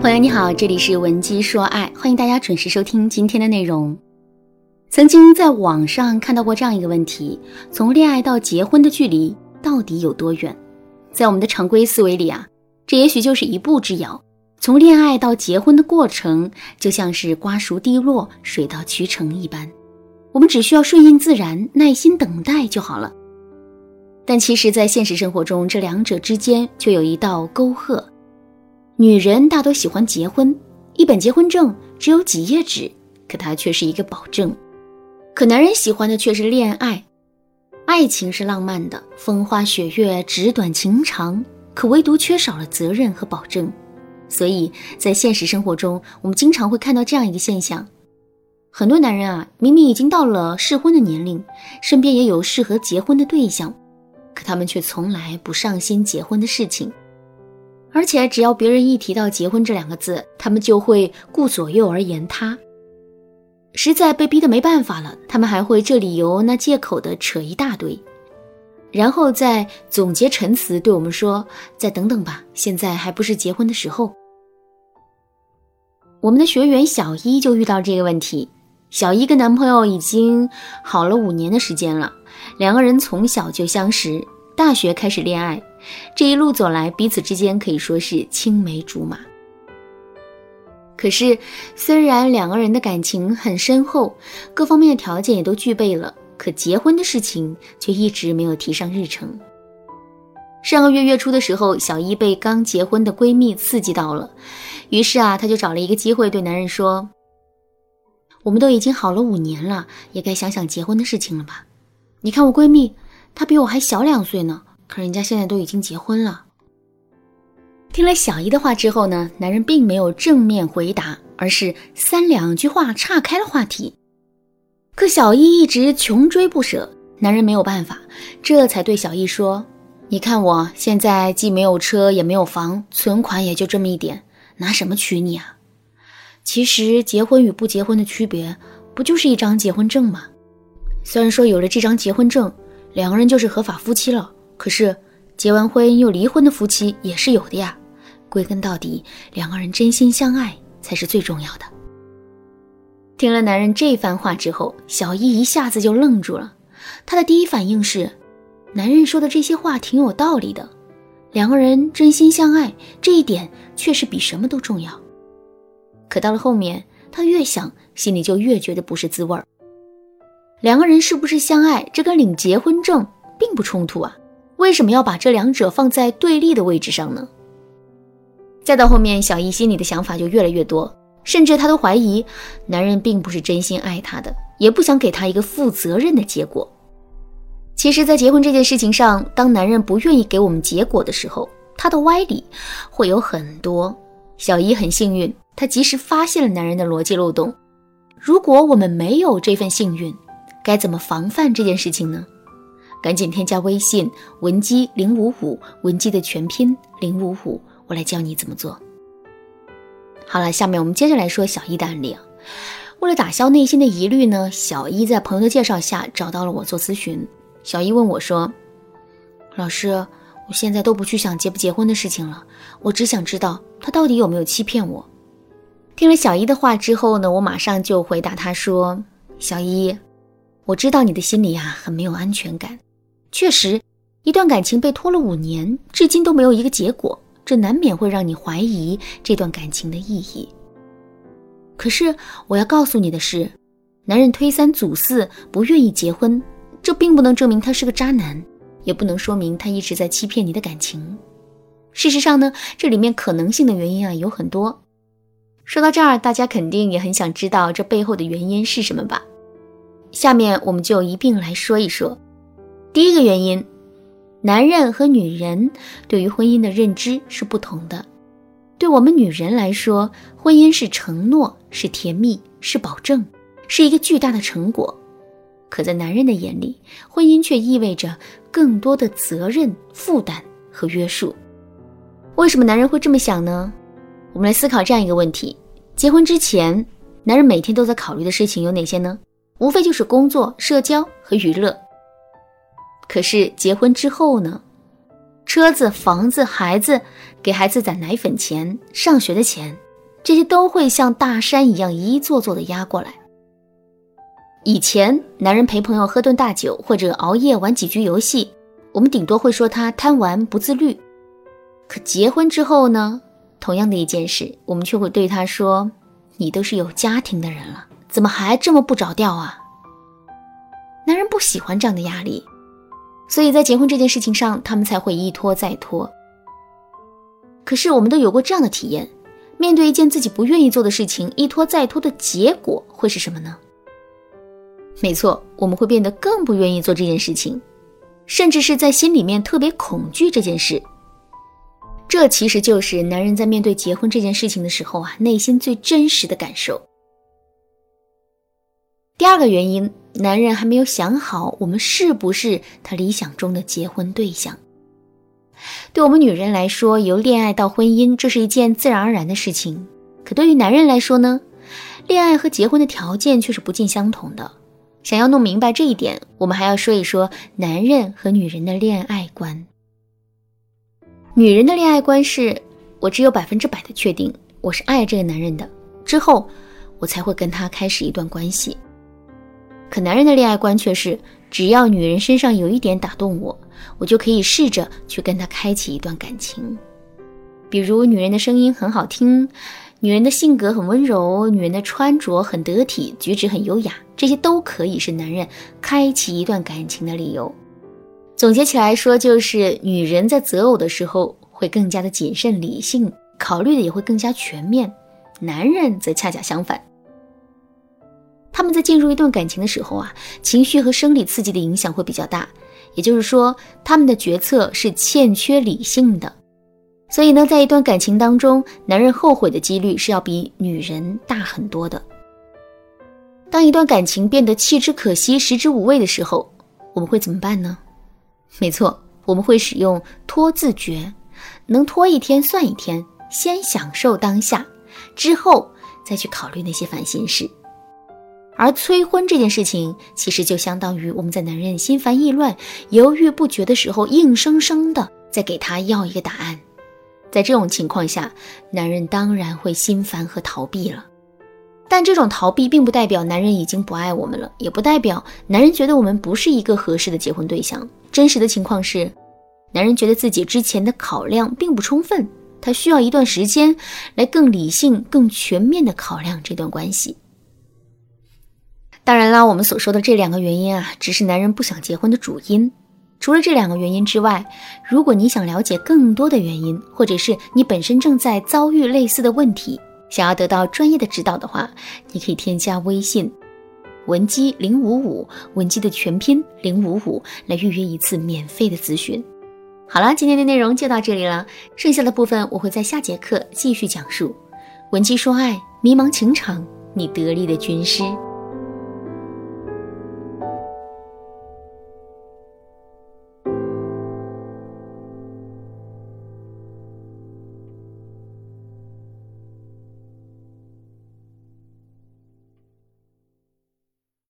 朋友你好，这里是文姬说爱，欢迎大家准时收听今天的内容。曾经在网上看到过这样一个问题：从恋爱到结婚的距离到底有多远？在我们的常规思维里啊，这也许就是一步之遥。从恋爱到结婚的过程，就像是瓜熟蒂落、水到渠成一般，我们只需要顺应自然，耐心等待就好了。但其实，在现实生活中，这两者之间却有一道沟壑。女人大多喜欢结婚，一本结婚证只有几页纸，可它却是一个保证。可男人喜欢的却是恋爱，爱情是浪漫的，风花雪月、纸短情长，可唯独缺少了责任和保证。所以在现实生活中，我们经常会看到这样一个现象：很多男人啊，明明已经到了适婚的年龄，身边也有适合结婚的对象，可他们却从来不上心结婚的事情。而且，只要别人一提到结婚这两个字，他们就会顾左右而言他。实在被逼得没办法了，他们还会这理由那借口的扯一大堆，然后再总结陈词对我们说：“再等等吧，现在还不是结婚的时候。”我们的学员小一就遇到这个问题。小一跟男朋友已经好了五年的时间了，两个人从小就相识，大学开始恋爱，这一路走来，彼此之间可以说是青梅竹马。可是，虽然两个人的感情很深厚，各方面的条件也都具备了，可结婚的事情却一直没有提上日程。上个月月初的时候，小一被刚结婚的闺蜜刺激到了，于是啊，她就找了一个机会对男人说：“我们都已经好了五年了，也该想想结婚的事情了吧？你看我闺蜜，她比我还小两岁呢，可人家现在都已经结婚了。”听了小姨的话之后呢，男人并没有正面回答，而是三两句话岔开了话题。可小姨一直穷追不舍，男人没有办法，这才对小姨说：“你看我现在既没有车也没有房，存款也就这么一点，拿什么娶你啊？其实结婚与不结婚的区别，不就是一张结婚证吗？虽然说有了这张结婚证，两个人就是合法夫妻了，可是……”结完婚又离婚的夫妻也是有的呀。归根到底，两个人真心相爱才是最重要的。听了男人这番话之后，小伊一下子就愣住了。她的第一反应是，男人说的这些话挺有道理的。两个人真心相爱这一点确实比什么都重要。可到了后面，她越想，心里就越觉得不是滋味儿。两个人是不是相爱，这跟领结婚证并不冲突啊。为什么要把这两者放在对立的位置上呢？再到后面，小易心里的想法就越来越多，甚至她都怀疑男人并不是真心爱她的，也不想给她一个负责任的结果。其实，在结婚这件事情上，当男人不愿意给我们结果的时候，他的歪理会有很多。小姨很幸运，她及时发现了男人的逻辑漏洞。如果我们没有这份幸运，该怎么防范这件事情呢？赶紧添加微信文姬零五五，文姬的全拼零五五，我来教你怎么做。好了，下面我们接着来说小一的案例。为了打消内心的疑虑呢，小一在朋友的介绍下找到了我做咨询。小一问我说：“老师，我现在都不去想结不结婚的事情了，我只想知道他到底有没有欺骗我。”听了小一的话之后呢，我马上就回答他说：“小一，我知道你的心里呀很没有安全感。”确实，一段感情被拖了五年，至今都没有一个结果，这难免会让你怀疑这段感情的意义。可是我要告诉你的是，男人推三阻四不愿意结婚，这并不能证明他是个渣男，也不能说明他一直在欺骗你的感情。事实上呢，这里面可能性的原因啊有很多。说到这儿，大家肯定也很想知道这背后的原因是什么吧？下面我们就一并来说一说。第一个原因，男人和女人对于婚姻的认知是不同的。对我们女人来说，婚姻是承诺，是甜蜜，是保证，是一个巨大的成果；可在男人的眼里，婚姻却意味着更多的责任、负担和约束。为什么男人会这么想呢？我们来思考这样一个问题：结婚之前，男人每天都在考虑的事情有哪些呢？无非就是工作、社交和娱乐。可是结婚之后呢？车子、房子、孩子，给孩子攒奶粉钱、上学的钱，这些都会像大山一样一座座的压过来。以前男人陪朋友喝顿大酒，或者熬夜玩几局游戏，我们顶多会说他贪玩不自律。可结婚之后呢？同样的一件事，我们却会对他说：“你都是有家庭的人了，怎么还这么不着调啊？”男人不喜欢这样的压力，所以在结婚这件事情上，他们才会一拖再拖。可是我们都有过这样的体验：面对一件自己不愿意做的事情，一拖再拖的结果会是什么呢？没错，我们会变得更不愿意做这件事情，甚至是在心里面特别恐惧这件事。这其实就是男人在面对结婚这件事情的时候啊，内心最真实的感受。第二个原因，男人还没有想好我们是不是他理想中的结婚对象。对我们女人来说，由恋爱到婚姻，这是一件自然而然的事情。可对于男人来说呢，恋爱和结婚的条件却是不尽相同的。想要弄明白这一点，我们还要说一说男人和女人的恋爱观。女人的恋爱观是：我只有百分之百的确定我是爱这个男人的，之后我才会跟他开始一段关系。可男人的恋爱观却是：只要女人身上有一点打动我，我就可以试着去跟她开启一段感情。比如，女人的声音很好听，女人的性格很温柔，女人的穿着很得体，举止很优雅，这些都可以是男人开启一段感情的理由。总结起来说，就是女人在择偶的时候会更加的谨慎理性，考虑的也会更加全面；男人则恰恰相反，他们在进入一段感情的时候啊，情绪和生理刺激的影响会比较大，也就是说，他们的决策是欠缺理性的。所以呢，在一段感情当中，男人后悔的几率是要比女人大很多的。当一段感情变得弃之可惜、食之无味的时候，我们会怎么办呢？没错，我们会使用拖字诀，能拖一天算一天，先享受当下，之后再去考虑那些烦心事。而催婚这件事情，其实就相当于我们在男人心烦意乱、犹豫不决的时候，硬生生的在给他要一个答案。在这种情况下，男人当然会心烦和逃避了。但这种逃避并不代表男人已经不爱我们了，也不代表男人觉得我们不是一个合适的结婚对象。真实的情况是，男人觉得自己之前的考量并不充分，他需要一段时间来更理性、更全面的考量这段关系。当然啦，我们所说的这两个原因啊，只是男人不想结婚的主因。除了这两个原因之外，如果你想了解更多的原因，或者是你本身正在遭遇类似的问题，想要得到专业的指导的话，你可以添加微信。文姬零五五，文姬的全拼零五五，来预约一次免费的咨询。好了，今天的内容就到这里了，剩下的部分我会在下节课继续讲述。文姬说爱，迷茫情场，你得力的军师。